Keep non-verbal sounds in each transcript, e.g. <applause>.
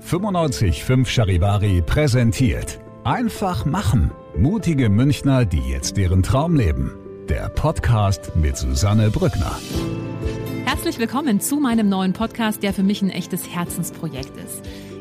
955 Charivari präsentiert Einfach machen. Mutige Münchner, die jetzt deren Traum leben. Der Podcast mit Susanne Brückner. Herzlich willkommen zu meinem neuen Podcast, der für mich ein echtes Herzensprojekt ist.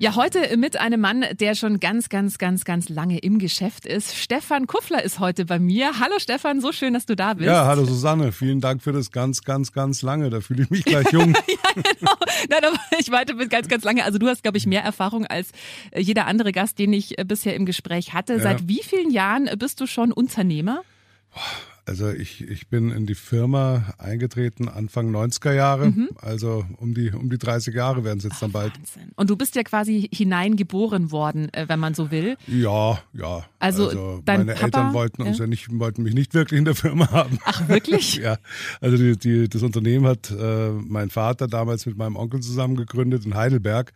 Ja, heute mit einem Mann, der schon ganz, ganz, ganz, ganz lange im Geschäft ist. Stefan Kuffler ist heute bei mir. Hallo Stefan, so schön, dass du da bist. Ja, hallo Susanne, vielen Dank für das ganz, ganz, ganz lange. Da fühle ich mich <laughs> gleich jung. ja, genau. Nein, aber ich meinte mit ganz, ganz lange. Also du hast, glaube ich, mehr Erfahrung als äh, jeder andere Gast, den ich äh, bisher im Gespräch hatte. Ja. Seit wie vielen Jahren bist du schon Unternehmer? Also ich, ich bin in die Firma eingetreten Anfang 90er Jahre, Mhm. also um die, um die 30 Jahre werden es jetzt dann bald. Wahnsinn. Und du bist ja quasi hineingeboren worden, äh, wenn man so will. Ja, ja. Also dein meine Papa, Eltern wollten uns ja? ja nicht, wollten mich nicht wirklich in der Firma haben. Ach, wirklich? <laughs> ja, also die, die, das Unternehmen hat äh, mein Vater damals mit meinem Onkel zusammen gegründet in Heidelberg.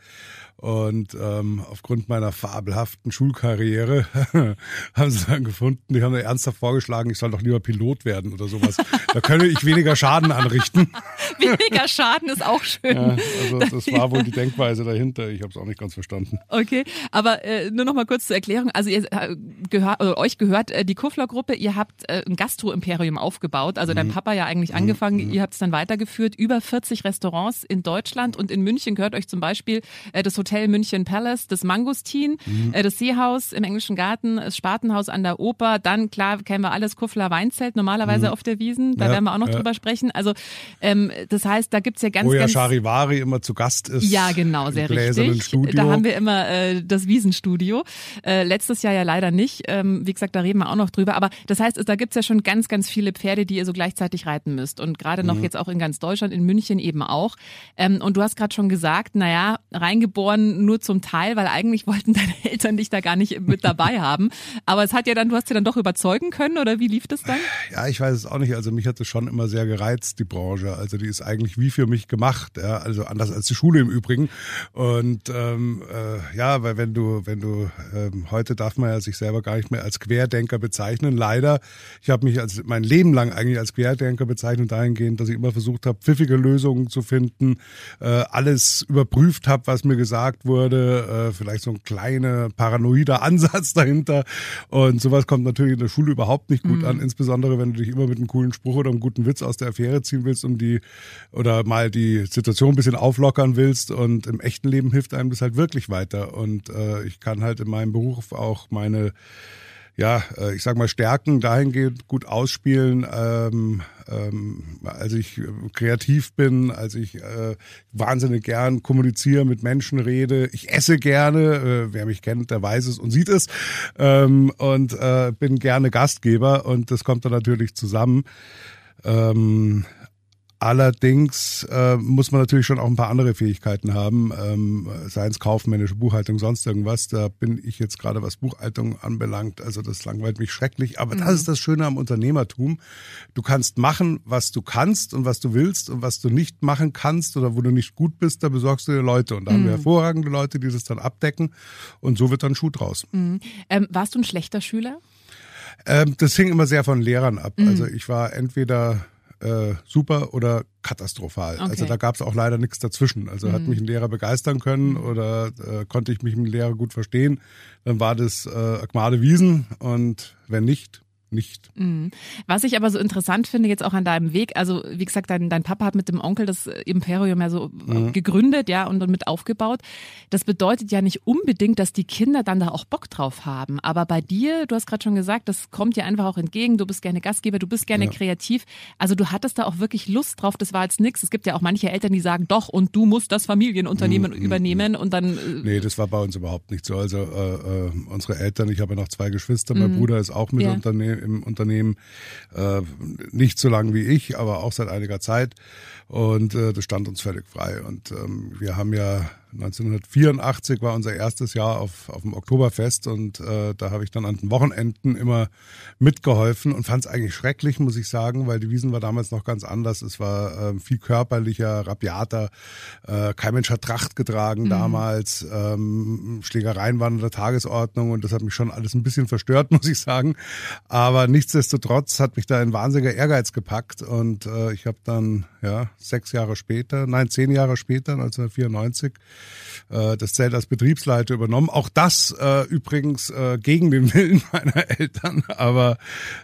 Und ähm, aufgrund meiner fabelhaften Schulkarriere <laughs> haben sie dann gefunden, die haben mir ernsthaft vorgeschlagen, ich soll doch lieber Pilot werden oder sowas. Da könne ich weniger Schaden anrichten. <laughs> Weniger Schaden ist auch schön. Ja, also das war wohl die Denkweise dahinter. Ich habe es auch nicht ganz verstanden. Okay, aber äh, nur noch mal kurz zur Erklärung. Also ihr äh, gehört, oder euch gehört äh, die Kuffler-Gruppe. Ihr habt äh, ein Gastro-Imperium aufgebaut. Also Mhm. dein Papa ja eigentlich angefangen. Ihr habt es dann weitergeführt. Über 40 Restaurants in Deutschland und in München gehört euch zum Beispiel äh, das Hotel München Palace, das Mangustin, Mhm. äh, das Seehaus im Englischen Garten, das Spartenhaus an der Oper. Dann klar kennen wir alles Kuffler Weinzelt normalerweise auf der Wiesen. Da Mhm. Ja, werden wir auch noch ja. drüber sprechen. Also ähm, das heißt, da gibt's ja ganz, Wo ja ganz Charivari immer zu Gast ist. ja, genau, sehr richtig. Studio. Da haben wir immer äh, das Wiesenstudio. Äh, letztes Jahr ja leider nicht. Ähm, wie gesagt, da reden wir auch noch drüber. Aber das heißt, da gibt's ja schon ganz, ganz viele Pferde, die ihr so gleichzeitig reiten müsst. Und gerade noch jetzt auch in ganz Deutschland, in München eben auch. Ähm, und du hast gerade schon gesagt, naja, reingeboren nur zum Teil, weil eigentlich wollten <laughs> deine Eltern dich da gar nicht mit dabei haben. Aber es hat ja dann, du hast ja dann doch überzeugen können, oder wie lief das dann? Ja, ich weiß es auch nicht. Also mich hat es schon immer sehr gereizt, die Branche. Also die ist eigentlich wie für mich gemacht. Ja? Also anders als die Schule im Übrigen. Und ähm, äh, ja, weil wenn du, wenn du ähm, heute darf man ja sich selber gar nicht mehr als Querdenker bezeichnen. Leider. Ich habe mich als mein Leben lang eigentlich als Querdenker bezeichnet dahingehend, dass ich immer versucht habe, pfiffige Lösungen zu finden, äh, alles überprüft habe, was mir gesagt wurde, äh, vielleicht so ein kleiner paranoider Ansatz <laughs> dahinter. Und sowas kommt natürlich in der Schule überhaupt nicht gut an, insbesondere wenn du dich immer mit einem coolen Spruch oder einem guten Witz aus der Affäre ziehen willst, um die oder mal die Situation ein bisschen auflockern willst. Und im echten Leben hilft einem das halt wirklich weiter. Und äh, ich kann halt in meinem Beruf auch meine ja, äh, ich sag mal, Stärken dahingehend gut ausspielen, ähm, ähm, als ich äh, kreativ bin, als ich äh, wahnsinnig gern kommuniziere, mit Menschen rede. Ich esse gerne, äh, wer mich kennt, der weiß es und sieht es. Ähm, und äh, bin gerne Gastgeber und das kommt dann natürlich zusammen. Ähm, Allerdings äh, muss man natürlich schon auch ein paar andere Fähigkeiten haben, ähm, seien es kaufmännische Buchhaltung, sonst irgendwas. Da bin ich jetzt gerade, was Buchhaltung anbelangt. Also das langweilt mich schrecklich. Aber das ist das Schöne am Unternehmertum. Du kannst machen, was du kannst und was du willst und was du nicht machen kannst oder wo du nicht gut bist, da besorgst du dir Leute. Und da haben wir hervorragende Leute, die das dann abdecken. Und so wird dann Schuh draus. Ähm, warst du ein schlechter Schüler? Ähm, das hing immer sehr von Lehrern ab. Also ich war entweder äh, super oder katastrophal. Okay. Also da gab es auch leider nichts dazwischen. Also hat mich ein Lehrer begeistern können oder äh, konnte ich mich mit dem Lehrer gut verstehen, dann war das äh, Agmade Wiesen und wenn nicht, nicht. Mhm. Was ich aber so interessant finde jetzt auch an deinem Weg, also wie gesagt, dein, dein Papa hat mit dem Onkel das Imperium ja so mhm. gegründet, ja, und dann mit aufgebaut. Das bedeutet ja nicht unbedingt, dass die Kinder dann da auch Bock drauf haben. Aber bei dir, du hast gerade schon gesagt, das kommt dir einfach auch entgegen. Du bist gerne Gastgeber, du bist gerne ja. kreativ. Also du hattest da auch wirklich Lust drauf. Das war jetzt nix. Es gibt ja auch manche Eltern, die sagen, doch, und du musst das Familienunternehmen mhm. übernehmen und dann. Äh nee, das war bei uns überhaupt nicht so. Also äh, äh, unsere Eltern, ich habe ja noch zwei Geschwister, mein mhm. Bruder ist auch mit ja. Unterne im Unternehmen, äh, nicht so lange wie ich, aber auch seit einiger Zeit. Und äh, das stand uns völlig frei. Und ähm, wir haben ja 1984 war unser erstes Jahr auf, auf dem Oktoberfest und äh, da habe ich dann an den Wochenenden immer mitgeholfen und fand es eigentlich schrecklich, muss ich sagen, weil die Wiesen war damals noch ganz anders. Es war äh, viel körperlicher, rabiater. Äh, kein Mensch hat Tracht getragen mhm. damals. Ähm, Schlägereien waren in der Tagesordnung und das hat mich schon alles ein bisschen verstört, <laughs> muss ich sagen. Aber nichtsdestotrotz hat mich da ein wahnsinniger Ehrgeiz gepackt und äh, ich habe dann ja sechs Jahre später, nein zehn Jahre später, 1994 äh, das Zelt als Betriebsleiter übernommen. Auch das äh, übrigens äh, gegen den Willen <laughs> meiner Eltern, aber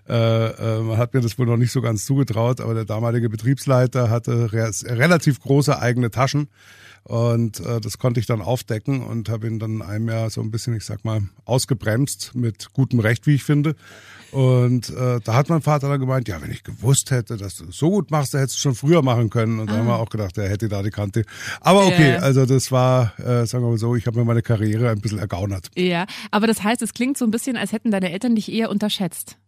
äh, äh, man hat mir das wohl noch nicht so ganz zugetraut. Aber der damalige Betriebsleiter hatte re relativ große eigene Taschen. Und äh, das konnte ich dann aufdecken und habe ihn dann einem Jahr so ein bisschen, ich sag mal, ausgebremst mit gutem Recht, wie ich finde. Und äh, da hat mein Vater dann gemeint, ja, wenn ich gewusst hätte, dass du es so gut machst, dann hättest du schon früher machen können. Und ah. da haben wir auch gedacht, er hätte da die Kante. Aber okay, yeah. also das war, äh, sagen wir mal so, ich habe mir meine Karriere ein bisschen ergaunert. Ja, aber das heißt, es klingt so ein bisschen, als hätten deine Eltern dich eher unterschätzt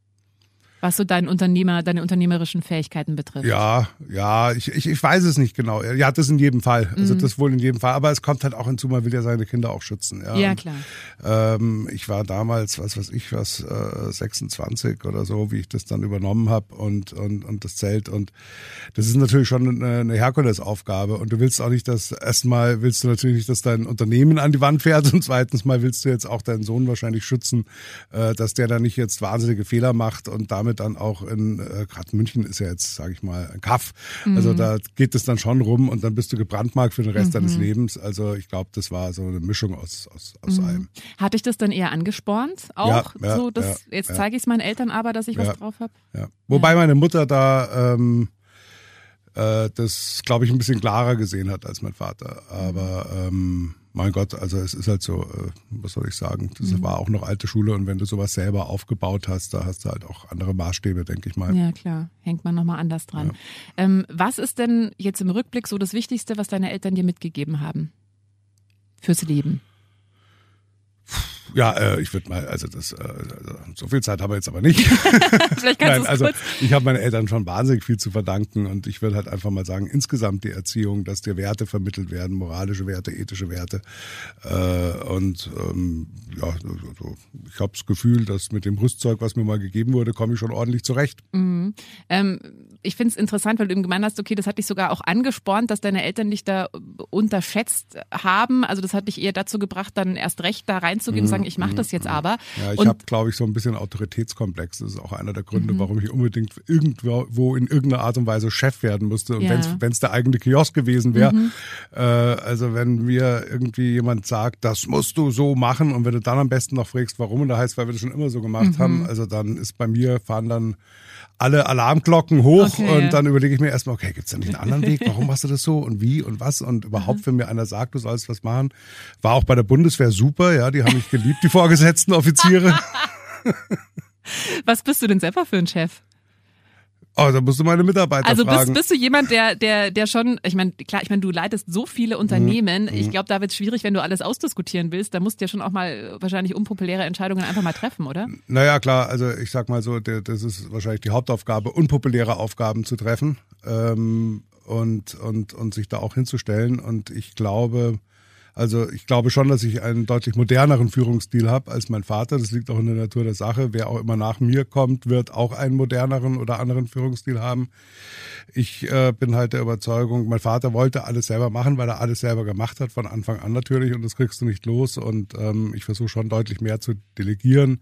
was so dein Unternehmer, deine unternehmerischen Fähigkeiten betrifft. Ja, ja, ich, ich, ich weiß es nicht genau. Ja, das in jedem Fall. Also mhm. das wohl in jedem Fall. Aber es kommt halt auch hinzu, man will ja seine Kinder auch schützen. Ja, ja klar. ähm, ich war damals, was weiß ich, was, äh, 26 oder so, wie ich das dann übernommen habe und, und, und das Zelt. Und das ist natürlich schon eine, eine Herkulesaufgabe. Und du willst auch nicht, dass erstmal willst du natürlich nicht, dass dein Unternehmen an die Wand fährt und zweitens mal willst du jetzt auch deinen Sohn wahrscheinlich schützen, äh, dass der da nicht jetzt wahnsinnige Fehler macht und damit damit dann auch in, äh, gerade München ist ja jetzt, sage ich mal, ein Kaff. Mhm. Also da geht es dann schon rum und dann bist du gebrandmarkt für den Rest mhm. deines Lebens. Also ich glaube, das war so eine Mischung aus, aus, aus mhm. allem. Hat dich das dann eher angespornt? Auch ja, ja, so, dass, ja, jetzt zeige ich es meinen Eltern aber, dass ich was drauf habe? Wobei meine Mutter da ähm, äh, das, glaube ich, ein bisschen klarer gesehen hat als mein Vater. Aber ähm, mein Gott, also es ist halt so, äh, was soll ich sagen, das mhm. war auch noch alte Schule und wenn du sowas selber aufgebaut hast, da hast du halt auch andere Maßstäbe, denke ich mal. Ja, klar, hängt man nochmal anders dran. Ja. Ähm, was ist denn jetzt im Rückblick so das Wichtigste, was deine Eltern dir mitgegeben haben fürs Leben? Ja, äh, ich würde mal, also das, äh, also so viel Zeit haben wir jetzt aber nicht. <laughs> Vielleicht kannst <laughs> Nein, also kurz. ich habe meine Eltern schon wahnsinnig viel zu verdanken und ich würde halt einfach mal sagen, insgesamt die Erziehung, dass dir Werte vermittelt werden, moralische Werte, ethische Werte. Äh, und ähm, ja, also, ich habe das Gefühl, dass mit dem Rüstzeug, was mir mal gegeben wurde, komme ich schon ordentlich zurecht. Mhm. Ähm, ich finde es interessant, weil du eben gemeint hast, okay, das hat dich sogar auch angespornt, dass deine Eltern dich da unterschätzt haben. Also das hat dich eher dazu gebracht, dann erst recht da reinzugehen mhm. und sagen, ich mache das jetzt mhm. aber. Ja, ich habe, glaube ich, so ein bisschen Autoritätskomplex. Das ist auch einer der Gründe, mhm. warum ich unbedingt irgendwo in irgendeiner Art und Weise Chef werden musste. Und ja. wenn es der eigene Kiosk gewesen wäre, mhm. äh, also wenn mir irgendwie jemand sagt, das musst du so machen und wenn du dann am besten noch fragst, warum, und da heißt, weil wir das schon immer so gemacht mhm. haben, also dann ist bei mir fahren dann alle Alarmglocken hoch okay, und ja. dann überlege ich mir erstmal, okay, gibt es da nicht einen anderen Weg? Warum machst du das so und wie und was? Und überhaupt, wenn mir einer sagt, du sollst was machen, war auch bei der Bundeswehr super, ja, die haben mich geliebt, die vorgesetzten Offiziere. <laughs> was bist du denn selber für ein Chef? Oh, da musst du meine Mitarbeiter also fragen. Also bist, bist du jemand, der, der, der schon, ich meine, klar, ich meine, du leitest so viele Unternehmen. Mhm. Ich glaube, da wird es schwierig, wenn du alles ausdiskutieren willst. Da musst du ja schon auch mal wahrscheinlich unpopuläre Entscheidungen einfach mal treffen, oder? Naja, klar, also ich sag mal so, das ist wahrscheinlich die Hauptaufgabe, unpopuläre Aufgaben zu treffen ähm, und, und, und sich da auch hinzustellen. Und ich glaube, also ich glaube schon, dass ich einen deutlich moderneren Führungsstil habe als mein Vater. Das liegt auch in der Natur der Sache. Wer auch immer nach mir kommt, wird auch einen moderneren oder anderen Führungsstil haben. Ich äh, bin halt der Überzeugung, mein Vater wollte alles selber machen, weil er alles selber gemacht hat, von Anfang an natürlich. Und das kriegst du nicht los. Und ähm, ich versuche schon deutlich mehr zu delegieren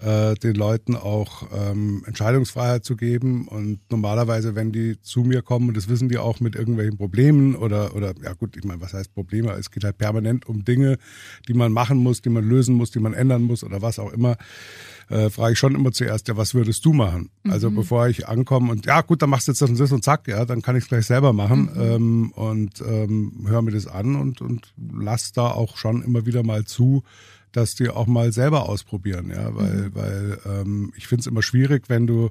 äh, den Leuten auch ähm, Entscheidungsfreiheit zu geben. Und normalerweise, wenn die zu mir kommen, und das wissen die auch mit irgendwelchen Problemen oder, oder ja gut, ich meine, was heißt Probleme? Es geht halt permanent um Dinge, die man machen muss, die man lösen muss, die man ändern muss oder was auch immer äh, frage ich schon immer zuerst, ja, was würdest du machen? Also mhm. Also bevor ich ankomme und ja gut, dann machst du jetzt das und das und zack, ja, dann kann ich es gleich selber machen mhm. ähm, und ähm, höre mir das an und, und lass da auch schon immer wieder mal zu, dass die auch mal selber ausprobieren, ja, weil, mhm. weil ähm, ich finde es immer schwierig, wenn du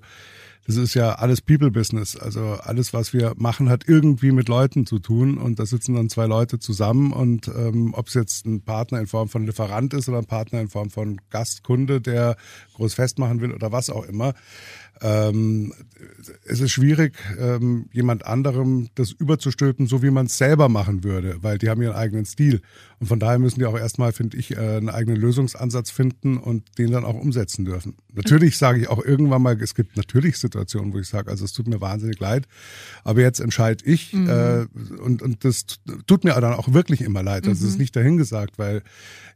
das ist ja alles People-Business. Also alles, was wir machen, hat irgendwie mit Leuten zu tun. Und da sitzen dann zwei Leute zusammen. Und ähm, ob es jetzt ein Partner in Form von Lieferant ist oder ein Partner in Form von Gastkunde, der groß festmachen will oder was auch immer, ähm, es ist schwierig, ähm, jemand anderem das überzustülpen, so wie man es selber machen würde, weil die haben ihren eigenen Stil. Und von daher müssen die auch erstmal, finde ich, äh, einen eigenen Lösungsansatz finden und den dann auch umsetzen dürfen. Natürlich sage ich auch irgendwann mal, es gibt natürlich Situationen, wo ich sage, also es tut mir wahnsinnig leid, aber jetzt entscheide ich mhm. äh, und, und das tut mir dann auch wirklich immer leid. Das mhm. ist nicht dahingesagt, weil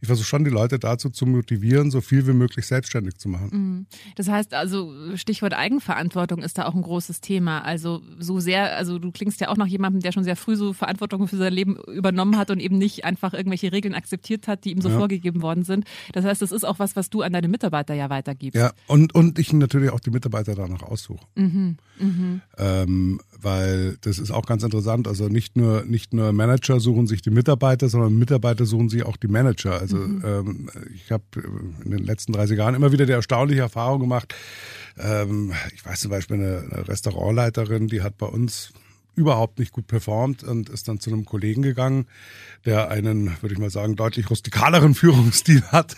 ich versuche schon die Leute dazu zu motivieren, so viel wie möglich selbstständig zu machen. Mhm. Das heißt also, Stichwort Eigenverantwortung ist da auch ein großes Thema. Also so sehr, also du klingst ja auch nach jemandem, der schon sehr früh so Verantwortung für sein Leben übernommen hat und eben nicht einfach irgendwelche Regeln akzeptiert hat, die ihm so ja. vorgegeben worden sind. Das heißt, das ist auch was, was du an deine Mitarbeiter ja weitergibst. Ja, und, und ich natürlich auch die Mitarbeiter danach aussuche. Mhm. Mhm. Ähm, weil das ist auch ganz interessant. Also nicht nur, nicht nur Manager suchen sich die Mitarbeiter, sondern Mitarbeiter suchen sich auch die Manager. Also mhm. ähm, ich habe in den letzten 30 Jahren immer wieder die erstaunliche Erfahrung gemacht. Ähm, ich weiß zum Beispiel eine, eine Restaurantleiterin, die hat bei uns überhaupt nicht gut performt und ist dann zu einem Kollegen gegangen, der einen, würde ich mal sagen, deutlich rustikaleren <laughs> Führungsstil hat.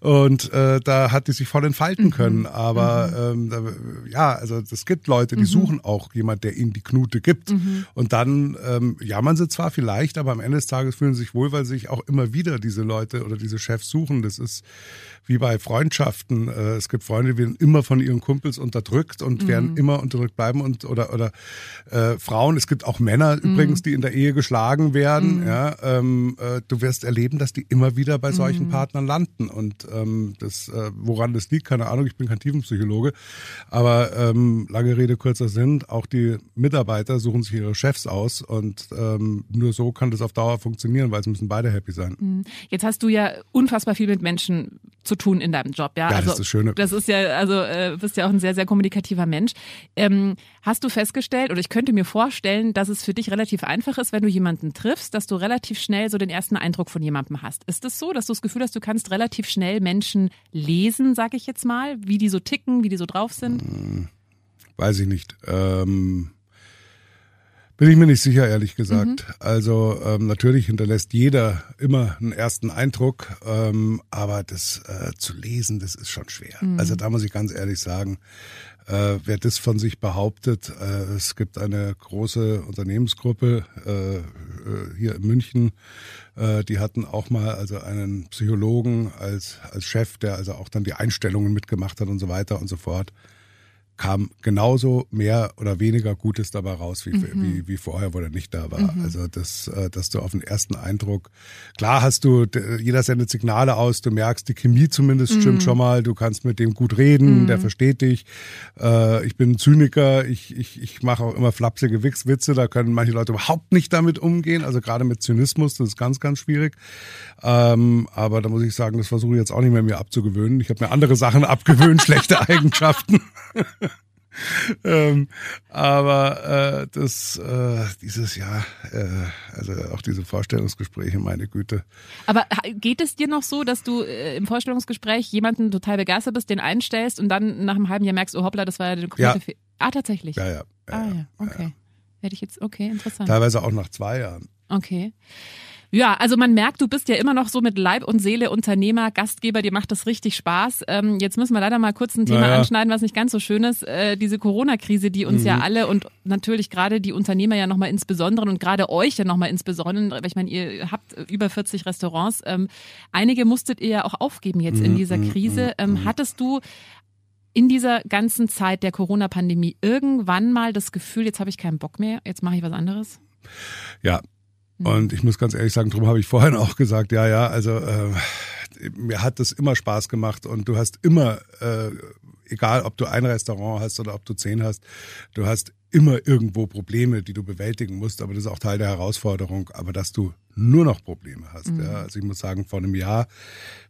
Und äh, da hat die sich voll entfalten mhm. können. Aber mhm. ähm, da, ja, also es gibt Leute, die mhm. suchen auch jemand, der ihnen die Knute gibt. Mhm. Und dann ähm, jammern sie zwar vielleicht, aber am Ende des Tages fühlen sie sich wohl, weil sich auch immer wieder diese Leute oder diese Chefs suchen. Das ist wie bei Freundschaften. Äh, es gibt Freunde, die werden immer von ihren Kumpels unterdrückt und werden mhm. immer unterdrückt bleiben und oder oder äh, Frauen. Es gibt auch Männer übrigens, die in der Ehe geschlagen werden. Ja, äh, ähm, äh, du wirst erleben, dass die immer wieder bei solchen mhm. Partnern landen. Und ähm, das, äh, woran das liegt, keine Ahnung, ich bin kein Tiefenpsychologe. Aber ähm, lange Rede, kurzer Sinn, auch die Mitarbeiter suchen sich ihre Chefs aus und ähm, nur so kann das auf Dauer funktionieren, weil es müssen beide happy sein. Mhm. Jetzt hast du ja unfassbar viel mit Menschen zu tun in deinem Job, ja. ja also, das ist das Schöne. Das ist ja, also äh, bist ja auch ein sehr, sehr kommunikativer Mensch. Ähm, hast du festgestellt, oder ich könnte mir vorstellen, dass es für dich relativ einfach ist, wenn du jemanden triffst, dass du relativ schnell so den ersten Eindruck von jemandem hast. Ist es das so, dass du das Gefühl hast, du kannst relativ schnell Menschen lesen, sag ich jetzt mal, wie die so ticken, wie die so drauf sind? Hm, weiß ich nicht. Ähm, bin ich mir nicht sicher, ehrlich gesagt. Mhm. Also ähm, natürlich hinterlässt jeder immer einen ersten Eindruck, ähm, aber das äh, zu lesen, das ist schon schwer. Mhm. Also da muss ich ganz ehrlich sagen, äh, wer das von sich behauptet, äh, es gibt eine große Unternehmensgruppe äh, äh, hier in München, äh, die hatten auch mal also einen Psychologen als, als Chef, der also auch dann die Einstellungen mitgemacht hat und so weiter und so fort kam genauso mehr oder weniger Gutes dabei raus, wie, mhm. wie, wie vorher, wo er nicht da war. Mhm. Also das, äh, dass du auf den ersten Eindruck, klar hast du, jeder sendet Signale aus, du merkst, die Chemie zumindest mhm. stimmt schon mal, du kannst mit dem gut reden, der mhm. versteht dich. Äh, ich bin ein Zyniker, ich, ich, ich mache auch immer flapsige Witze, da können manche Leute überhaupt nicht damit umgehen, also gerade mit Zynismus, das ist ganz, ganz schwierig. Ähm, aber da muss ich sagen, das versuche ich jetzt auch nicht mehr mir abzugewöhnen. Ich habe mir andere Sachen abgewöhnt, <laughs> schlechte Eigenschaften. <laughs> <laughs> ähm, aber äh, das äh, dieses Jahr, äh, also auch diese Vorstellungsgespräche, meine Güte. Aber geht es dir noch so, dass du äh, im Vorstellungsgespräch jemanden total begeistert bist, den einstellst und dann nach einem halben Jahr merkst, oh hoppla, das war ja eine komplette ja. Fe Ah, tatsächlich. Ja, ja. ja ah ja, okay. Ja. Werde ich jetzt, okay, interessant. Teilweise auch nach zwei Jahren. Okay. Ja, also man merkt, du bist ja immer noch so mit Leib und Seele Unternehmer, Gastgeber, dir macht das richtig Spaß. Ähm, jetzt müssen wir leider mal kurz ein Thema naja. anschneiden, was nicht ganz so schön ist. Äh, diese Corona-Krise, die uns mhm. ja alle und natürlich gerade die Unternehmer ja nochmal insbesondere und gerade euch ja nochmal insbesondere, weil ich meine, ihr habt über 40 Restaurants. Ähm, einige musstet ihr ja auch aufgeben jetzt mhm. in dieser mhm, Krise. Mhm, ähm, mhm. hattest du in dieser ganzen Zeit der Corona-Pandemie irgendwann mal das Gefühl, jetzt habe ich keinen Bock mehr, jetzt mache ich was anderes? Ja, und ich muss ganz ehrlich sagen, darum habe ich vorhin auch gesagt, ja, ja, also äh, mir hat das immer Spaß gemacht und du hast immer, äh, egal ob du ein Restaurant hast oder ob du zehn hast, du hast immer irgendwo Probleme, die du bewältigen musst, aber das ist auch Teil der Herausforderung, aber dass du nur noch Probleme hast. Mhm. Ja. Also ich muss sagen, vor einem Jahr,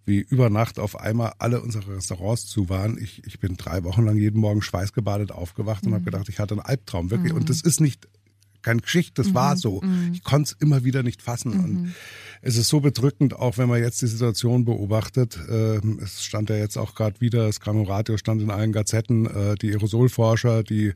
wie über Nacht auf einmal alle unsere Restaurants zu waren, ich, ich bin drei Wochen lang jeden Morgen schweißgebadet aufgewacht mhm. und habe gedacht, ich hatte einen Albtraum, wirklich. Mhm. Und das ist nicht keine Geschichte, das war mhm. so. Mhm. Ich konnte es immer wieder nicht fassen. Und mhm es ist so bedrückend, auch wenn man jetzt die Situation beobachtet. Äh, es stand ja jetzt auch gerade wieder, das Gramm Radio stand in allen Gazetten, äh, die Aerosolforscher, die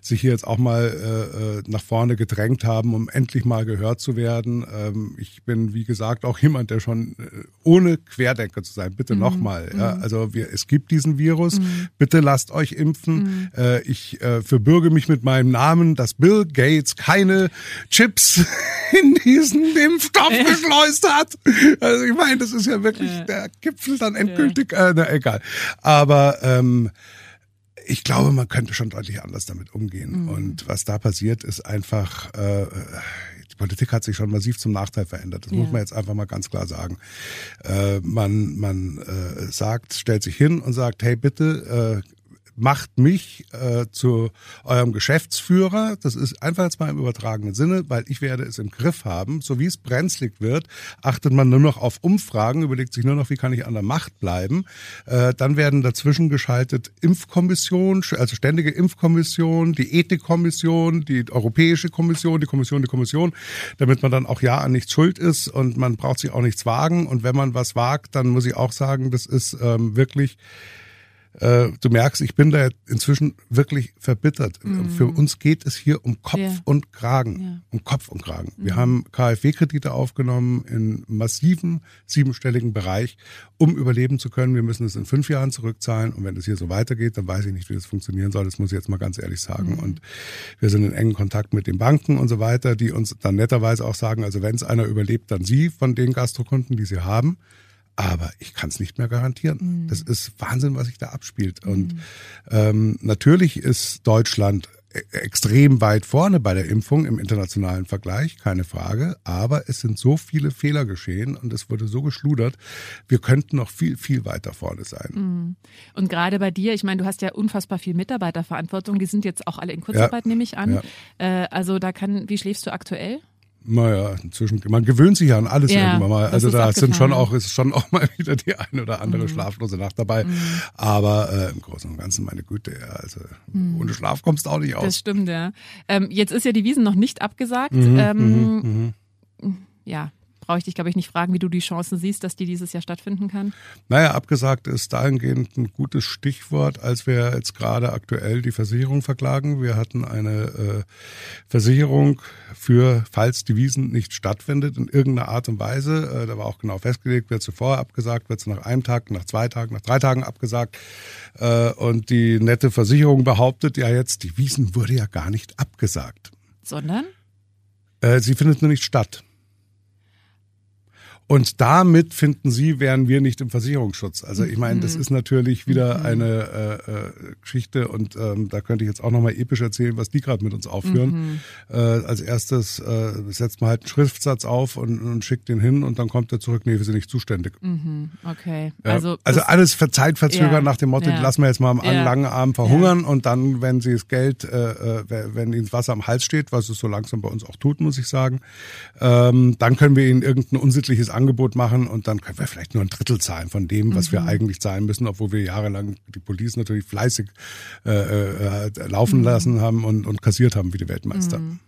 sich hier jetzt auch mal äh, äh, nach vorne gedrängt haben, um endlich mal gehört zu werden. Ähm, ich bin, wie gesagt, auch jemand, der schon äh, ohne Querdenker zu sein, bitte mhm. nochmal. Ja, mhm. also wir, es gibt diesen Virus, mhm. bitte lasst euch impfen. Mhm. Äh, ich äh, verbürge mich mit meinem Namen, dass Bill Gates keine Chips <laughs> in diesen Impfstoff <laughs> geschlossen geschleust hat. Also ich meine, das ist ja wirklich ja. der Gipfel dann endgültig. Äh, na, egal. Aber ähm, ich glaube, man könnte schon deutlich anders damit umgehen. Mhm. Und was da passiert, ist einfach. Äh, die Politik hat sich schon massiv zum Nachteil verändert. Das ja. muss man jetzt einfach mal ganz klar sagen. Äh, man man äh, sagt, stellt sich hin und sagt, hey bitte, äh, macht mich äh, zu eurem Geschäftsführer. Das ist einfach jetzt mal im übertragenen Sinne, weil ich werde es im Griff haben. So wie es brenzlig wird, achtet man nur noch auf Umfragen, überlegt sich nur noch, wie kann ich an der Macht bleiben. Äh, dann werden dazwischen geschaltet Impfkommission, also ständige Impfkommission, die Ethikkommission, die Europäische Kommission, die Kommission, die Kommission, damit man dann auch ja an nichts schuld ist und man braucht sich auch nichts wagen. Und wenn man was wagt, dann muss ich auch sagen, das ist ähm, wirklich äh, du merkst, ich bin da inzwischen wirklich verbittert. Mhm. Für uns geht es hier um Kopf ja. und Kragen. Ja. Um Kopf und Kragen. Mhm. Wir haben KfW-Kredite aufgenommen in massiven siebenstelligen Bereich, um überleben zu können. Wir müssen es in fünf Jahren zurückzahlen. Und wenn es hier so weitergeht, dann weiß ich nicht, wie das funktionieren soll. Das muss ich jetzt mal ganz ehrlich sagen. Mhm. Und wir sind in engen Kontakt mit den Banken und so weiter, die uns dann netterweise auch sagen, also wenn es einer überlebt, dann Sie von den Gastrokunden, die Sie haben aber ich kann es nicht mehr garantieren. Mhm. Das ist Wahnsinn, was sich da abspielt. Und mhm. ähm, natürlich ist Deutschland e-, extrem weit vorne bei der Impfung im internationalen Vergleich, keine Frage. Aber es sind so viele Fehler geschehen und es wurde so geschludert. Wir könnten noch viel, viel weiter vorne sein. Mhm. Und gerade bei dir, ich meine, du hast ja unfassbar viel Mitarbeiterverantwortung. Die sind jetzt auch alle in Kurzarbeit, ja. nehme ich an. Ja. Äh, also da kann, wie schläfst du aktuell? Naja, inzwischen, man gewöhnt sich ja an alles ja, irgendwann mal. Also da sind schon auch, ist schon auch <laughs> mal wieder die ein oder andere mhm. schlaflose Nacht dabei. Mhm. Aber äh, im Großen und Ganzen, meine Güte, ja, also mhm. ohne Schlaf kommst du auch nicht aus. Das stimmt, ja. Ähm, jetzt ist ja die Wiesen noch nicht abgesagt. Mhm, ähm, mhm, mhm. ja, brauche ich dich, glaube ich, nicht fragen, wie du die Chancen siehst, dass die dieses Jahr stattfinden kann? Naja, abgesagt ist dahingehend ein gutes Stichwort, als wir jetzt gerade aktuell die Versicherung verklagen. Wir hatten eine äh, Versicherung für, falls die Wiesen nicht stattfindet, in irgendeiner Art und Weise. Äh, da war auch genau festgelegt, wird sie vorher abgesagt, wird sie nach einem Tag, nach zwei Tagen, nach drei Tagen abgesagt. Äh, und die nette Versicherung behauptet ja jetzt, die Wiesen wurde ja gar nicht abgesagt. Sondern? Äh, sie findet nur nicht statt. Und damit finden Sie, wären wir nicht im Versicherungsschutz. Also ich meine, das mhm. ist natürlich wieder mhm. eine äh, äh, Geschichte und ähm, da könnte ich jetzt auch nochmal episch erzählen, was die gerade mit uns aufführen. Mhm. Äh, als erstes äh, setzt man halt einen Schriftsatz auf und, und schickt den hin und dann kommt er zurück, nee, wir sind nicht zuständig. Mhm. Okay. Ja, also, also alles Zeitverzögern ja, nach dem Motto, ja. lassen wir jetzt mal am ja. langen Arm verhungern und dann, wenn sie das Geld, äh, äh wenn ihnen das Wasser am Hals steht, was es so langsam bei uns auch tut, muss ich sagen, ähm, dann können wir ihnen irgendein unsittliches Angebot machen und dann können wir vielleicht nur ein Drittel zahlen von dem, was mhm. wir eigentlich zahlen müssen, obwohl wir jahrelang die Police natürlich fleißig äh, äh, laufen mhm. lassen haben und, und kassiert haben wie die Weltmeister. Mhm.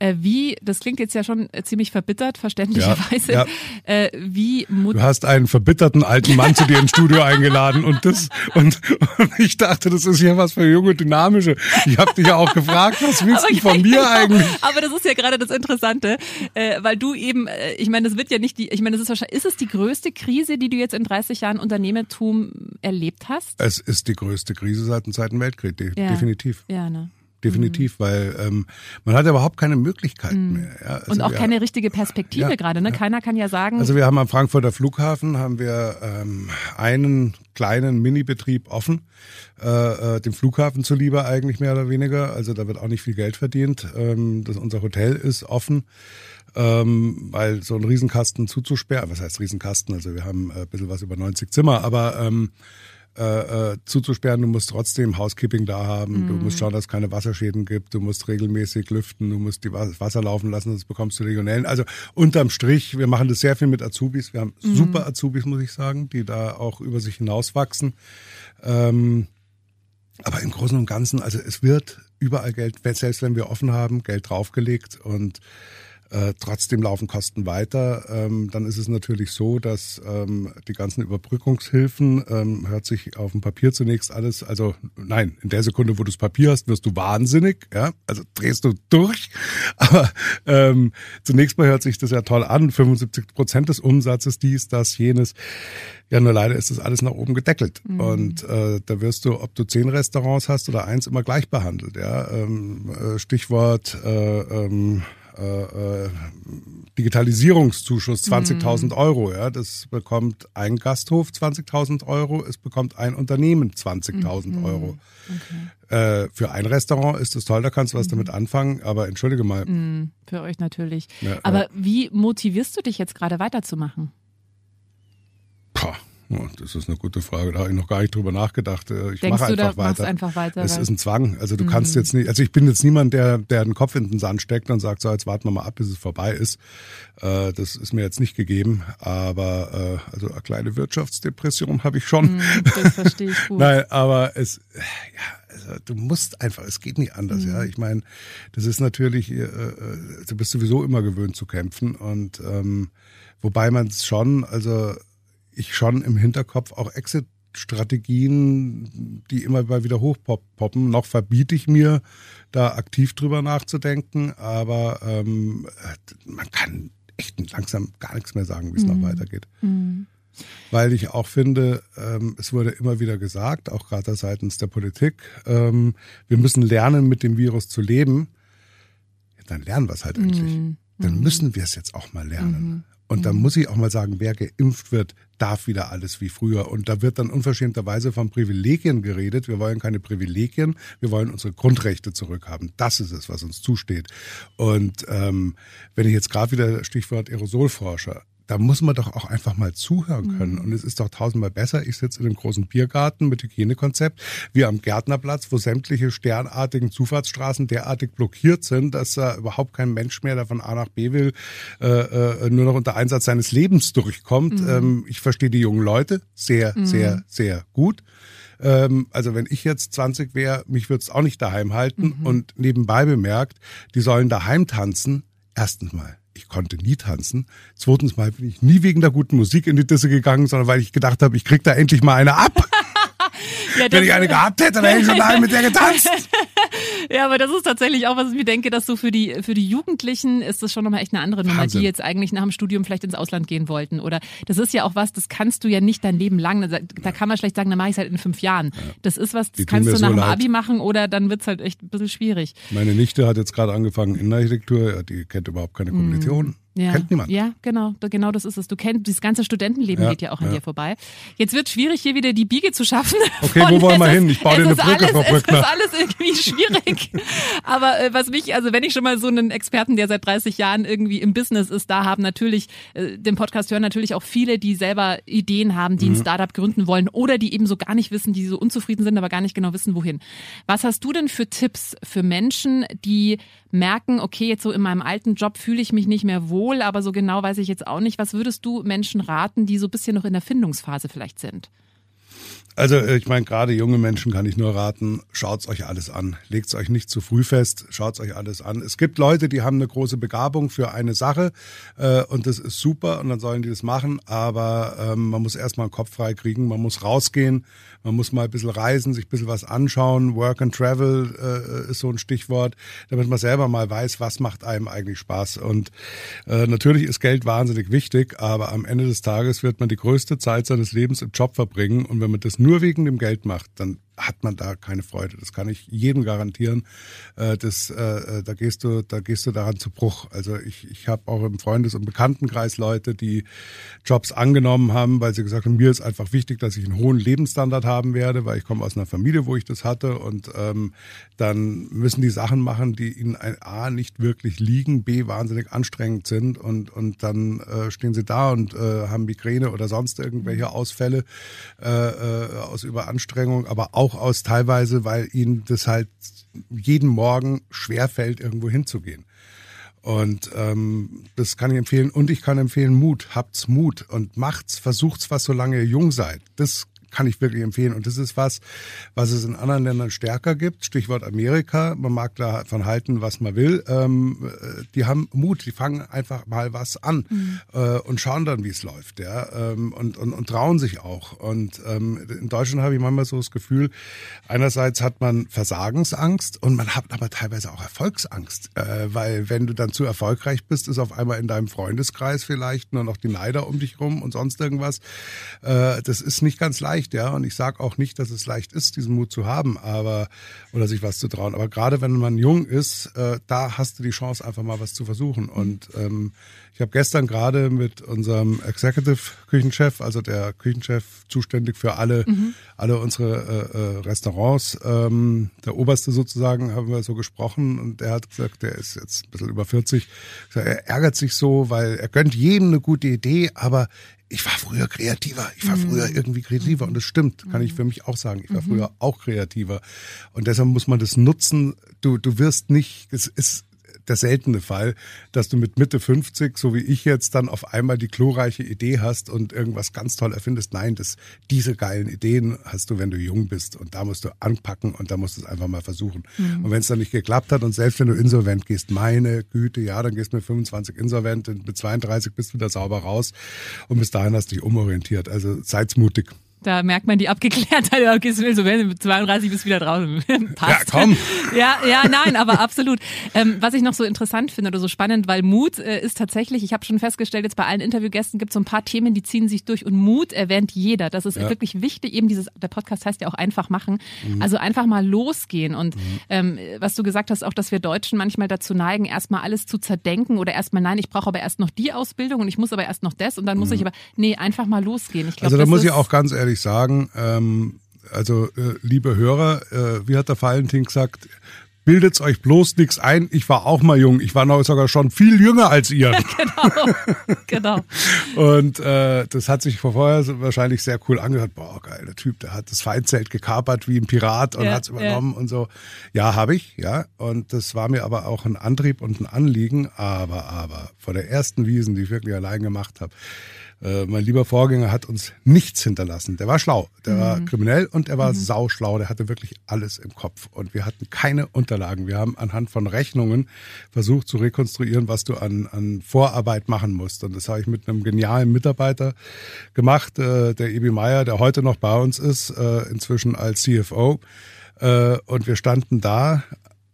Äh, wie, das klingt jetzt ja schon äh, ziemlich verbittert, verständlicherweise. Ja, ja. Äh, wie du hast einen verbitterten alten Mann zu dir ins Studio <laughs> eingeladen und das und, und ich dachte, das ist ja was für junge dynamische. Ich habe dich ja auch gefragt, was willst du von mir eigentlich? Aber das ist ja gerade das Interessante, äh, weil du eben, äh, ich meine, das wird ja nicht die, ich meine, ist wahrscheinlich, ist es die größte Krise, die du jetzt in 30 Jahren Unternehmertum erlebt hast? Es ist die größte Krise seit dem Zweiten Weltkrieg, de ja. definitiv. Ja, ne? definitiv, mhm. weil ähm, man hat ja überhaupt keine Möglichkeiten mhm. mehr. Ja, also und auch wir, keine richtige Perspektive ja, gerade. Ne? Ja. Keiner kann ja sagen. Also wir haben am Frankfurter Flughafen haben wir ähm, einen kleinen Minibetrieb offen, äh, äh, dem Flughafen zuliebe eigentlich mehr oder weniger. Also da wird auch nicht viel Geld verdient. Ähm, das, unser Hotel ist offen. Ähm, weil so ein Riesenkasten zuzusperren, was heißt Riesenkasten, also wir haben äh, ein bisschen was über 90 Zimmer, aber ähm, äh, äh, zuzusperren, du musst trotzdem Housekeeping da haben, mm. du musst schauen, dass es keine Wasserschäden gibt, du musst regelmäßig lüften, du musst die Wasser laufen lassen, sonst bekommst du Legionellen. Also unterm Strich, wir machen das sehr viel mit Azubis, wir haben mm. super Azubis, muss ich sagen, die da auch über sich hinauswachsen. Ähm, aber im Großen und Ganzen, also es wird überall Geld, selbst wenn wir offen haben, Geld draufgelegt und äh, trotzdem laufen Kosten weiter. Ähm, dann ist es natürlich so, dass ähm, die ganzen Überbrückungshilfen ähm, hört sich auf dem Papier zunächst alles, also nein, in der Sekunde, wo du das Papier hast, wirst du wahnsinnig, ja, also drehst du durch. <laughs> Aber ähm, zunächst mal hört sich das ja toll an, 75 Prozent des Umsatzes, dies, das, jenes. Ja, nur leider ist das alles nach oben gedeckelt. Mhm. Und äh, da wirst du, ob du zehn Restaurants hast oder eins, immer gleich behandelt. Ja? Ähm, äh, Stichwort äh, ähm, äh, äh, Digitalisierungszuschuss 20.000 mhm. Euro. Ja, das bekommt ein Gasthof 20.000 Euro, es bekommt ein Unternehmen 20.000 mhm. Euro. Okay. Äh, für ein Restaurant ist das toll, da kannst du was mhm. damit anfangen, aber entschuldige mal. Mhm. Für euch natürlich. Ja, aber wie motivierst du dich jetzt gerade weiterzumachen? Boah. Das ist eine gute Frage. Da habe ich noch gar nicht drüber nachgedacht. Äh, ich mache einfach weiter. einfach weiter. Es ist ein Zwang. Also du mhm. kannst jetzt nicht, also ich bin jetzt niemand, der, der den Kopf in den Sand steckt und sagt, so jetzt warten wir mal ab, bis es vorbei ist. Äh, das ist mir jetzt nicht gegeben. Aber äh, also eine kleine Wirtschaftsdepression habe ich schon. Mhm, das verstehe ich <laughs> gut. Nein, aber es, ja, also du musst einfach, es geht nicht anders, mhm. ja. Ich meine, das ist natürlich, äh, du bist sowieso immer gewöhnt zu kämpfen und ähm, wobei man es schon, also ich schon im Hinterkopf auch Exit-Strategien, die immer mal wieder hochpoppen. Noch verbiete ich mir, da aktiv drüber nachzudenken, aber ähm, man kann echt langsam gar nichts mehr sagen, wie es mhm. noch weitergeht. Mhm. Weil ich auch finde, ähm, es wurde immer wieder gesagt, auch gerade seitens der Politik, ähm, wir müssen lernen, mit dem Virus zu leben. Ja, dann lernen wir es halt endlich. Mhm. Dann mhm. müssen wir es jetzt auch mal lernen. Und da mhm. muss ich auch mal sagen, wer geimpft wird, darf wieder alles wie früher. Und da wird dann unverschämterweise von Privilegien geredet. Wir wollen keine Privilegien, wir wollen unsere Grundrechte zurückhaben. Das ist es, was uns zusteht. Und ähm, wenn ich jetzt gerade wieder Stichwort Aerosolforscher, da muss man doch auch einfach mal zuhören können. Mhm. Und es ist doch tausendmal besser, ich sitze in einem großen Biergarten mit Hygienekonzept, wie am Gärtnerplatz, wo sämtliche sternartigen Zufahrtsstraßen derartig blockiert sind, dass da überhaupt kein Mensch mehr, der von A nach B will, äh, äh, nur noch unter Einsatz seines Lebens durchkommt. Mhm. Ähm, ich verstehe die jungen Leute sehr, mhm. sehr, sehr gut ähm, also wenn ich jetzt 20 wäre, mich würde es auch nicht daheim halten. Mhm. Und nebenbei bemerkt, die sollen daheim tanzen. Erstens mal ich konnte nie tanzen. Zweitens mal bin ich nie wegen der guten Musik in die Disse gegangen, sondern weil ich gedacht habe, ich krieg da endlich mal eine ab. <laughs> Ja, Wenn ich eine gehabt hätte, dann hätte ich schon mal mit der getanzt. <laughs> ja, aber das ist tatsächlich auch, was ich mir denke, dass so für die, für die Jugendlichen ist das schon nochmal echt eine andere Nummer, Wahnsinn. die jetzt eigentlich nach dem Studium vielleicht ins Ausland gehen wollten. Oder das ist ja auch was, das kannst du ja nicht dein Leben lang. Da kann man schlecht sagen, dann mache ich es halt in fünf Jahren. Das ist was, das die kannst du nach so dem Abi machen oder dann wird es halt echt ein bisschen schwierig. Meine Nichte hat jetzt gerade angefangen in Architektur, die kennt überhaupt keine Kommilitonen. Ja. Kennt niemand. Ja, genau, genau das ist es. Du kennst, das ganze Studentenleben ja, geht ja auch an ja. dir vorbei. Jetzt wird schwierig, hier wieder die Biege zu schaffen. <laughs> Okay, wo wollen wir hin? Ich baue dir eine Brücke, alles. Es ist alles irgendwie <laughs> schwierig. Aber äh, was mich, also wenn ich schon mal so einen Experten, der seit 30 Jahren irgendwie im Business ist, da haben natürlich, äh, den Podcast hören natürlich auch viele, die selber Ideen haben, die mhm. ein Startup gründen wollen oder die eben so gar nicht wissen, die so unzufrieden sind, aber gar nicht genau wissen, wohin. Was hast du denn für Tipps für Menschen, die merken, okay, jetzt so in meinem alten Job fühle ich mich nicht mehr wohl, aber so genau weiß ich jetzt auch nicht. Was würdest du Menschen raten, die so ein bisschen noch in der Findungsphase vielleicht sind? Also äh, ich meine, gerade junge Menschen kann ich nur raten, schaut's euch alles an. Legt's euch nicht zu früh fest, schaut's euch alles an. Es gibt Leute, die haben eine große Begabung für eine Sache äh, und das ist super und dann sollen die das machen, aber ähm, man muss erstmal den Kopf frei kriegen, man muss rausgehen, man muss mal ein bisschen reisen, sich ein bisschen was anschauen. Work and Travel äh, ist so ein Stichwort, damit man selber mal weiß, was macht einem eigentlich Spaß. Und äh, natürlich ist Geld wahnsinnig wichtig, aber am Ende des Tages wird man die größte Zeit seines Lebens im Job verbringen und wenn man das nur wegen dem Geld macht, dann hat man da keine Freude. Das kann ich jedem garantieren. Äh, das, äh, da gehst du, da gehst du daran zu Bruch. Also ich, ich habe auch im Freundes- und Bekanntenkreis Leute, die Jobs angenommen haben, weil sie gesagt haben, mir ist einfach wichtig, dass ich einen hohen Lebensstandard haben werde, weil ich komme aus einer Familie, wo ich das hatte und ähm, dann müssen die Sachen machen, die ihnen ein A nicht wirklich liegen, B wahnsinnig anstrengend sind und und dann äh, stehen sie da und äh, haben Migräne oder sonst irgendwelche Ausfälle äh, äh, aus Überanstrengung, aber auch aus teilweise, weil ihnen das halt jeden Morgen schwer fällt, irgendwo hinzugehen. Und ähm, das kann ich empfehlen. Und ich kann empfehlen, Mut. Habt's Mut und macht's, versucht's was, solange ihr jung seid. Das kann ich wirklich empfehlen. Und das ist was, was es in anderen Ländern stärker gibt. Stichwort Amerika. Man mag davon halten, was man will. Ähm, die haben Mut. Die fangen einfach mal was an mhm. äh, und schauen dann, wie es läuft. Ja? Ähm, und, und, und trauen sich auch. Und ähm, in Deutschland habe ich manchmal so das Gefühl, einerseits hat man Versagensangst und man hat aber teilweise auch Erfolgsangst. Äh, weil wenn du dann zu erfolgreich bist, ist auf einmal in deinem Freundeskreis vielleicht nur noch die Neider um dich rum und sonst irgendwas. Äh, das ist nicht ganz leicht leicht, ja. Und ich sage auch nicht, dass es leicht ist, diesen Mut zu haben, aber oder sich was zu trauen. Aber gerade wenn man jung ist, äh, da hast du die Chance, einfach mal was zu versuchen. Und ähm, ich habe gestern gerade mit unserem Executive Küchenchef, also der Küchenchef zuständig für alle, mhm. alle unsere äh, äh, Restaurants, ähm, der Oberste sozusagen, haben wir so gesprochen und der hat gesagt, der ist jetzt ein bisschen über 40. Er ärgert sich so, weil er gönnt jedem eine gute Idee, aber ich war früher kreativer, ich war früher mhm. irgendwie kreativer und das stimmt, kann ich für mich auch sagen. Ich war mhm. früher auch kreativer und deshalb muss man das nutzen. Du, du wirst nicht, es ist der seltene Fall, dass du mit Mitte 50, so wie ich jetzt, dann auf einmal die glorreiche Idee hast und irgendwas ganz toll erfindest. Nein, das, diese geilen Ideen hast du, wenn du jung bist. Und da musst du anpacken und da musst du es einfach mal versuchen. Mhm. Und wenn es dann nicht geklappt hat und selbst wenn du insolvent gehst, meine Güte, ja, dann gehst du mit 25 insolvent und mit 32 bist du wieder sauber raus und bis dahin hast du dich umorientiert. Also seid mutig. Da merkt man die Abgeklärtheit. <laughs> Okay, so wenn du 32 bist wieder draußen. <laughs> Passt. Ja, komm. Ja, ja, nein, aber absolut. Ähm, was ich noch so interessant finde oder so spannend, weil Mut äh, ist tatsächlich, ich habe schon festgestellt, jetzt bei allen Interviewgästen gibt es so ein paar Themen, die ziehen sich durch und Mut erwähnt jeder. Das ist ja. wirklich wichtig. Eben dieses, der Podcast heißt ja auch einfach machen. Mhm. Also einfach mal losgehen. Und mhm. ähm, was du gesagt hast, auch, dass wir Deutschen manchmal dazu neigen, erstmal alles zu zerdenken oder erstmal, nein, ich brauche aber erst noch die Ausbildung und ich muss aber erst noch das und dann muss mhm. ich aber, nee, einfach mal losgehen. Ich glaub, also da muss ich auch ganz ehrlich ehrlich sagen, ähm, also äh, liebe Hörer, äh, wie hat der Valentin gesagt, bildet euch bloß nichts ein. Ich war auch mal jung. Ich war noch sogar schon viel jünger als ihr. <laughs> genau, genau. Und äh, das hat sich vorher wahrscheinlich sehr cool angehört. Boah, geil, der Typ, der hat das Feindzelt gekapert wie ein Pirat und ja, hat es übernommen ja. und so. Ja, habe ich, ja. Und das war mir aber auch ein Antrieb und ein Anliegen. Aber, aber, vor der ersten Wiesen, die ich wirklich allein gemacht habe, äh, mein lieber Vorgänger hat uns nichts hinterlassen. Der war schlau, der mhm. war kriminell und er war mhm. sauschlau. Der hatte wirklich alles im Kopf und wir hatten keine Unterlagen. Wir haben anhand von Rechnungen versucht zu rekonstruieren, was du an, an Vorarbeit machen musst. Und das habe ich mit einem genialen Mitarbeiter gemacht, äh, der Ebi Meyer, der heute noch bei uns ist, äh, inzwischen als CFO. Äh, und wir standen da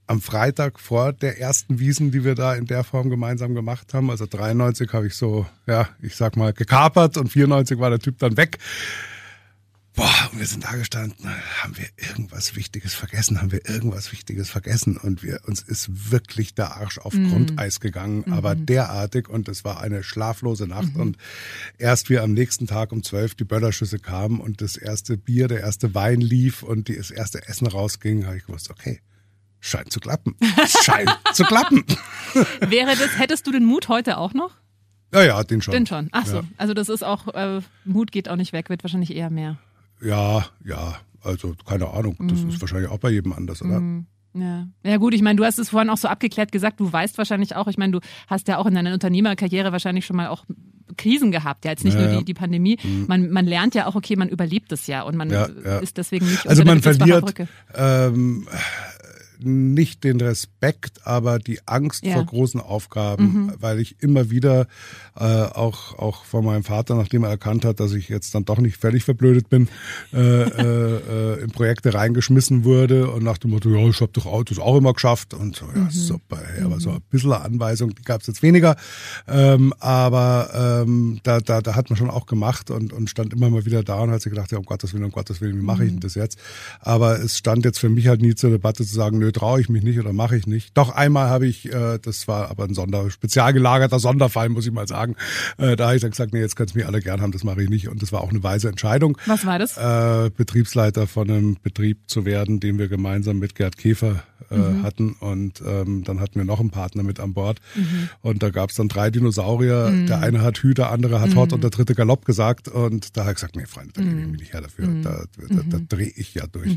am Freitag vor der ersten Wiesen, die wir da in der Form gemeinsam gemacht haben. Also 93 habe ich so, ja, ich sag mal, gekapert und 94 war der Typ dann weg. Boah, und wir sind da gestanden, haben wir irgendwas Wichtiges vergessen, haben wir irgendwas Wichtiges vergessen und wir, uns ist wirklich der Arsch auf mhm. Grundeis gegangen, mhm. aber derartig und es war eine schlaflose Nacht mhm. und erst wir am nächsten Tag um zwölf die Böllerschüsse kamen und das erste Bier, der erste Wein lief und das erste Essen rausging, habe ich gewusst, okay, Scheint zu klappen. Scheint zu klappen. <laughs> Wäre das, hättest du den Mut heute auch noch? Ja, ja, den schon. Den schon. Ach so. Ja. Also das ist auch, äh, Mut geht auch nicht weg, wird wahrscheinlich eher mehr. Ja, ja. Also keine Ahnung. Das mhm. ist wahrscheinlich auch bei jedem anders, oder? Mhm. Ja. ja gut, ich meine, du hast es vorhin auch so abgeklärt gesagt, du weißt wahrscheinlich auch, ich meine, du hast ja auch in deiner Unternehmerkarriere wahrscheinlich schon mal auch Krisen gehabt, ja, jetzt nicht ja, nur die, die Pandemie. Mhm. Man, man lernt ja auch, okay, man überlebt es ja und man ja, ist deswegen nicht Also man verliert, ähm, nicht den Respekt, aber die Angst Ja. vor großen Aufgaben, weil ich immer wieder äh, auch auch von meinem Vater, nachdem er erkannt hat, dass ich jetzt dann doch nicht völlig verblödet bin, äh, äh, äh, in Projekte reingeschmissen wurde und nach dem Motto, ja, ich habe doch Autos auch immer geschafft und so, ja, super, hey, aber so ein bisschen Anweisung, die gab es jetzt weniger, ähm, aber ähm, da, da, da hat man schon auch gemacht und, und stand immer mal wieder da und hat sich gedacht, ja, um Gottes Willen, um Gottes Willen, wie mache ich denn das jetzt? Aber es stand jetzt für mich halt nie zur Debatte zu sagen, nö, traue ich mich nicht oder mache ich nicht. Doch einmal habe ich, äh, das war aber ein Sonder, spezial gelagerter Sonderfall, muss ich mal sagen, äh, da habe ich dann gesagt, nee, jetzt könnt ihr mich alle gern haben, das mache ich nicht und das war auch eine weise Entscheidung. Was war das? Äh, Betriebsleiter von einem Betrieb zu werden, den wir gemeinsam mit Gerd Käfer äh, Mhm. hatten und ähm, dann hatten wir noch einen Partner mit an Bord Mhm. und da gab es dann drei Dinosaurier, der eine hat Hü, der andere hat Hot und der dritte Galopp gesagt und da habe ich gesagt, nee Freunde, da gebe ich mich nicht her dafür, da, da, da drehe ich ja durch.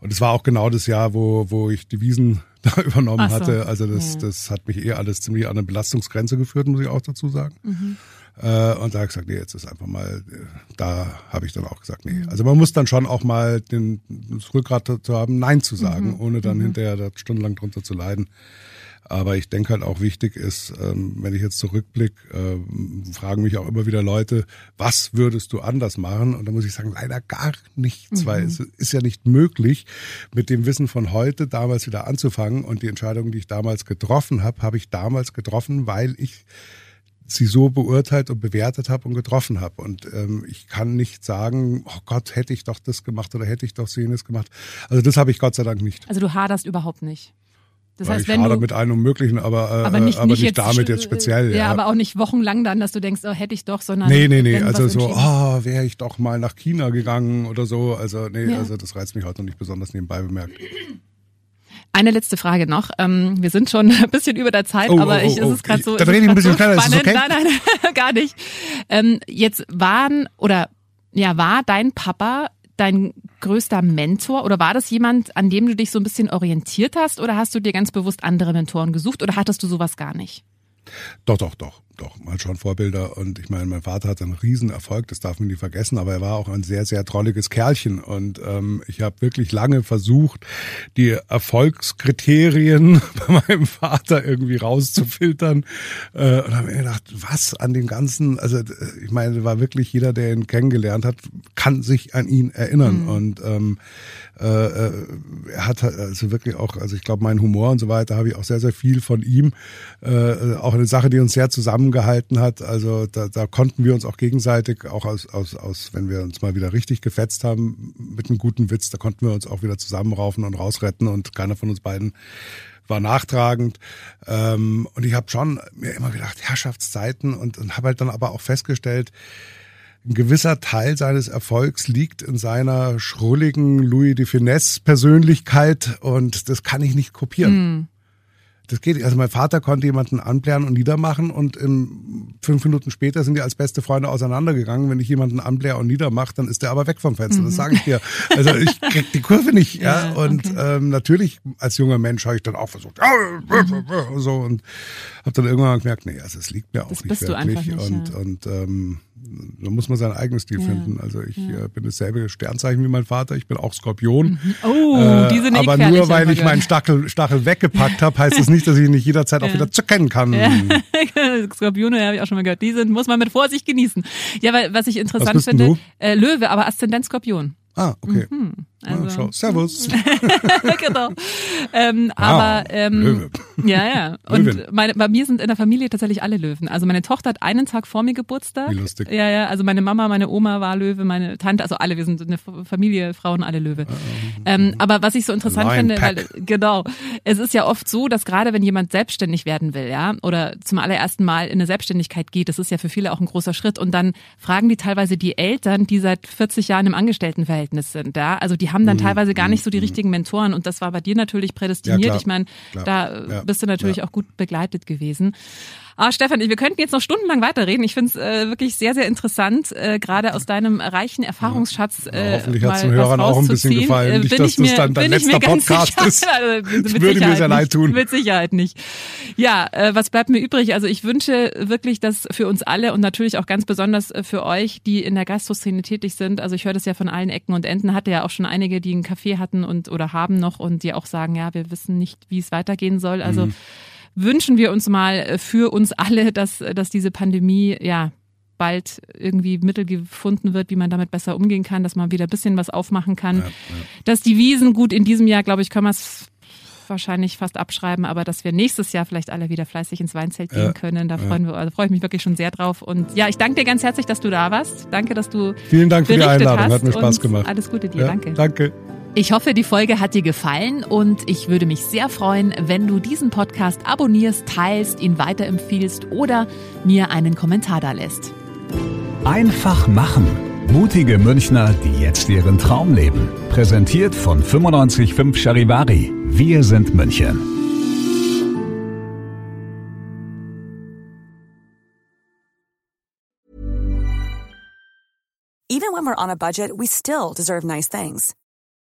Und es war auch genau das Jahr, wo, wo ich die Wiesen <laughs> da übernommen so. hatte, also das, Ja. das hat mich eh alles ziemlich an eine Belastungsgrenze geführt, muss ich auch dazu sagen. Mhm. Äh, und da habe ich gesagt, nee, jetzt ist einfach mal, äh, da habe ich dann auch gesagt, Mhm. nee. Also man muss dann schon auch mal den, das Rückgrat dazu haben, Nein zu Mhm. sagen, ohne dann hinterher da stundenlang drunter zu leiden. Aber ich denke halt auch wichtig ist, ähm, wenn ich jetzt zurückblicke, ähm, fragen mich auch immer wieder Leute, was würdest du anders machen? Und da muss ich sagen, leider gar nichts, weil es ist ja nicht möglich, mit dem Wissen von heute damals wieder anzufangen. Und die Entscheidung, die ich damals getroffen habe, habe ich damals getroffen, weil ich sie so beurteilt und bewertet habe und getroffen habe. Und ähm, ich kann nicht sagen, oh Gott, hätte ich doch das gemacht oder hätte ich doch jenes gemacht. Also das habe ich Gott sei Dank nicht. Also du haderst überhaupt nicht. Das heißt, ich wenn du mit allem Möglichen, aber, äh, aber nicht, aber nicht, nicht, damit jetzt speziell. Ja, Ja, aber auch nicht wochenlang dann, dass du denkst, oh, hätte ich doch, sondern Nee, nee, nee. Also so, ah, wäre ich doch mal nach China gegangen oder so. Also nee, Ja. also das reizt mich heute noch nicht besonders nebenbei bemerkt. Eine letzte Frage noch. Ähm, wir sind schon <laughs> ein bisschen über der Zeit, Oh, aber oh, ich, oh, ist es gerade ich- so. es rede ich ein bisschen <laughs> so schneller, ist spannend. okay? Nein, nein, <laughs> gar nicht. Ähm, jetzt waren oder ja, war dein Papa dein größter Mentor? Oder war das jemand, an dem du dich so ein bisschen orientiert hast? Oder hast du dir ganz bewusst andere Mentoren gesucht? Oder hattest du sowas gar nicht? Doch, doch, doch, doch, mal schon Vorbilder. Und ich meine, mein Vater hatte einen Riesenerfolg, das darf man nie vergessen, aber er war auch ein sehr, sehr trolliges Kerlchen. Und ähm, ich habe wirklich lange versucht, die Erfolgskriterien <laughs> bei meinem Vater irgendwie rauszufiltern. Äh, und habe mir gedacht, was an dem Ganzen, also äh, ich meine, war wirklich jeder, der ihn kennengelernt hat, kann sich an ihn erinnern. Und ähm, äh, äh, er hat halt also wirklich auch, also ich glaube, mein Humor und so weiter habe ich auch sehr, sehr viel von ihm. Äh, auch eine Sache, die uns sehr zusammengehalten hat. Also da, da konnten wir uns auch gegenseitig, auch aus, aus, aus, wenn wir uns mal wieder richtig gefetzt haben mit einem guten Witz, da konnten wir uns auch wieder zusammenraufen und rausretten und keiner von uns beiden war nachtragend. Ähm, und ich habe schon mir immer gedacht, Herrschaftszeiten und, und habe halt dann aber auch festgestellt, ein gewisser Teil seines Erfolgs liegt in seiner schrulligen Louis de Finesse Persönlichkeit und das kann ich nicht kopieren. Das geht nicht. Also mein Vater konnte jemanden anblären und niedermachen und in fünf Minuten später sind die als beste Freunde auseinandergegangen. Wenn ich jemanden anbläre und niedermache, dann ist der aber weg vom Fenster. Das sage ich dir. Also ich krieg die Kurve nicht. Ja, Ja, und okay. ähm, natürlich als junger Mensch habe ich dann auch versucht, ja, so und habe dann irgendwann gemerkt, nee, also es liegt mir auch Das nicht wirklich nicht, und ja. und ähm, da muss man seinen eigenen Stil Ja, finden. Also ich äh, bin dasselbe Sternzeichen wie mein Vater. Ich bin auch Skorpion. Oh, Äh, die sind eh aber nur weil ich meinen Stachel, Stachel weggepackt habe, heißt das nicht, dass ich ihn nicht jederzeit auch Ja. wieder zerkennen kann. <laughs> Skorpione habe ich auch schon mal gehört. Die sind, muss man mit Vorsicht genießen. Ja, weil was ich interessant finde, äh, Löwe, aber Aszendent Skorpion. Ah, okay. Also- Ah, schau. Servus. <laughs> genau. Ähm, Wow, aber ähm, Löwe. ja, ja. Und Löwin. meine, bei mir sind in der Familie tatsächlich alle Löwen. Also meine Tochter hat einen Tag vor mir Geburtstag. Wie lustig. Ja, ja. Also meine Mama, meine Oma war Löwe, meine Tante, also alle. Wir sind eine Familie, Frauen, alle Löwe. Ähm, aber was ich so interessant Lion finde, Pack. weil genau, es ist ja oft so, dass gerade wenn jemand selbstständig werden will, ja, oder zum allerersten Mal in eine Selbstständigkeit geht, das ist ja für viele auch ein großer Schritt. Und dann fragen die teilweise die Eltern, die seit 40 Jahren im Angestelltenverhältnis sind, ja. Also die haben dann teilweise gar nicht so die richtigen Mentoren. Und das war bei dir natürlich prädestiniert. Mhm. Ja, ich meine, da bist du natürlich auch gut begleitet gewesen. Ah, Stefan, wir könnten jetzt noch stundenlang weiterreden. Ich finde es äh, wirklich sehr, sehr interessant, äh, gerade aus deinem reichen Erfahrungsschatz. Äh, ja, hoffentlich hat es den Hörern auch ein bisschen gefallen. Äh, nicht, dass das dann dein letzter Podcast sicher, ist. <laughs> Also, würde mir sehr leid tun. Mit Sicherheit nicht. Ja, äh, was bleibt mir übrig? Also ich wünsche wirklich, dass für uns alle und natürlich auch ganz besonders äh, für euch, die in der Gastroszene tätig sind. Also ich höre das ja von allen Ecken und Enden. Hatte ja auch schon einige, die einen Café hatten und oder haben noch und die auch sagen, ja, wir wissen nicht, wie es weitergehen soll. Also mhm wünschen wir uns mal äh, für uns alle, dass, dass diese Pandemie, ja, bald irgendwie Mittel gefunden wird, wie man damit besser umgehen kann, dass man wieder ein bisschen was aufmachen kann. Ja, ja. Dass die Wiesen, gut, in diesem Jahr, glaube ich, können wir es wahrscheinlich fast abschreiben, aber dass wir nächstes Jahr vielleicht alle wieder fleißig ins Weinzelt gehen ja, können, da freuen wir, also freue ich mich wirklich schon sehr drauf. Und ja, ich danke dir ganz herzlich, dass du da warst. Danke, dass du Vielen Dank für die Einladung, hat mir Spaß gemacht. Alles Gute dir, danke. Danke. Ich hoffe, die Folge hat dir gefallen und ich würde mich sehr freuen, wenn du diesen Podcast abonnierst, teilst, ihn weiterempfiehlst oder mir einen Kommentar da lässt. Einfach machen. Mutige Münchner, die jetzt ihren Traum leben. Präsentiert von 955 Charivari. Wir sind München. Even when we're on a budget, we still deserve nice things.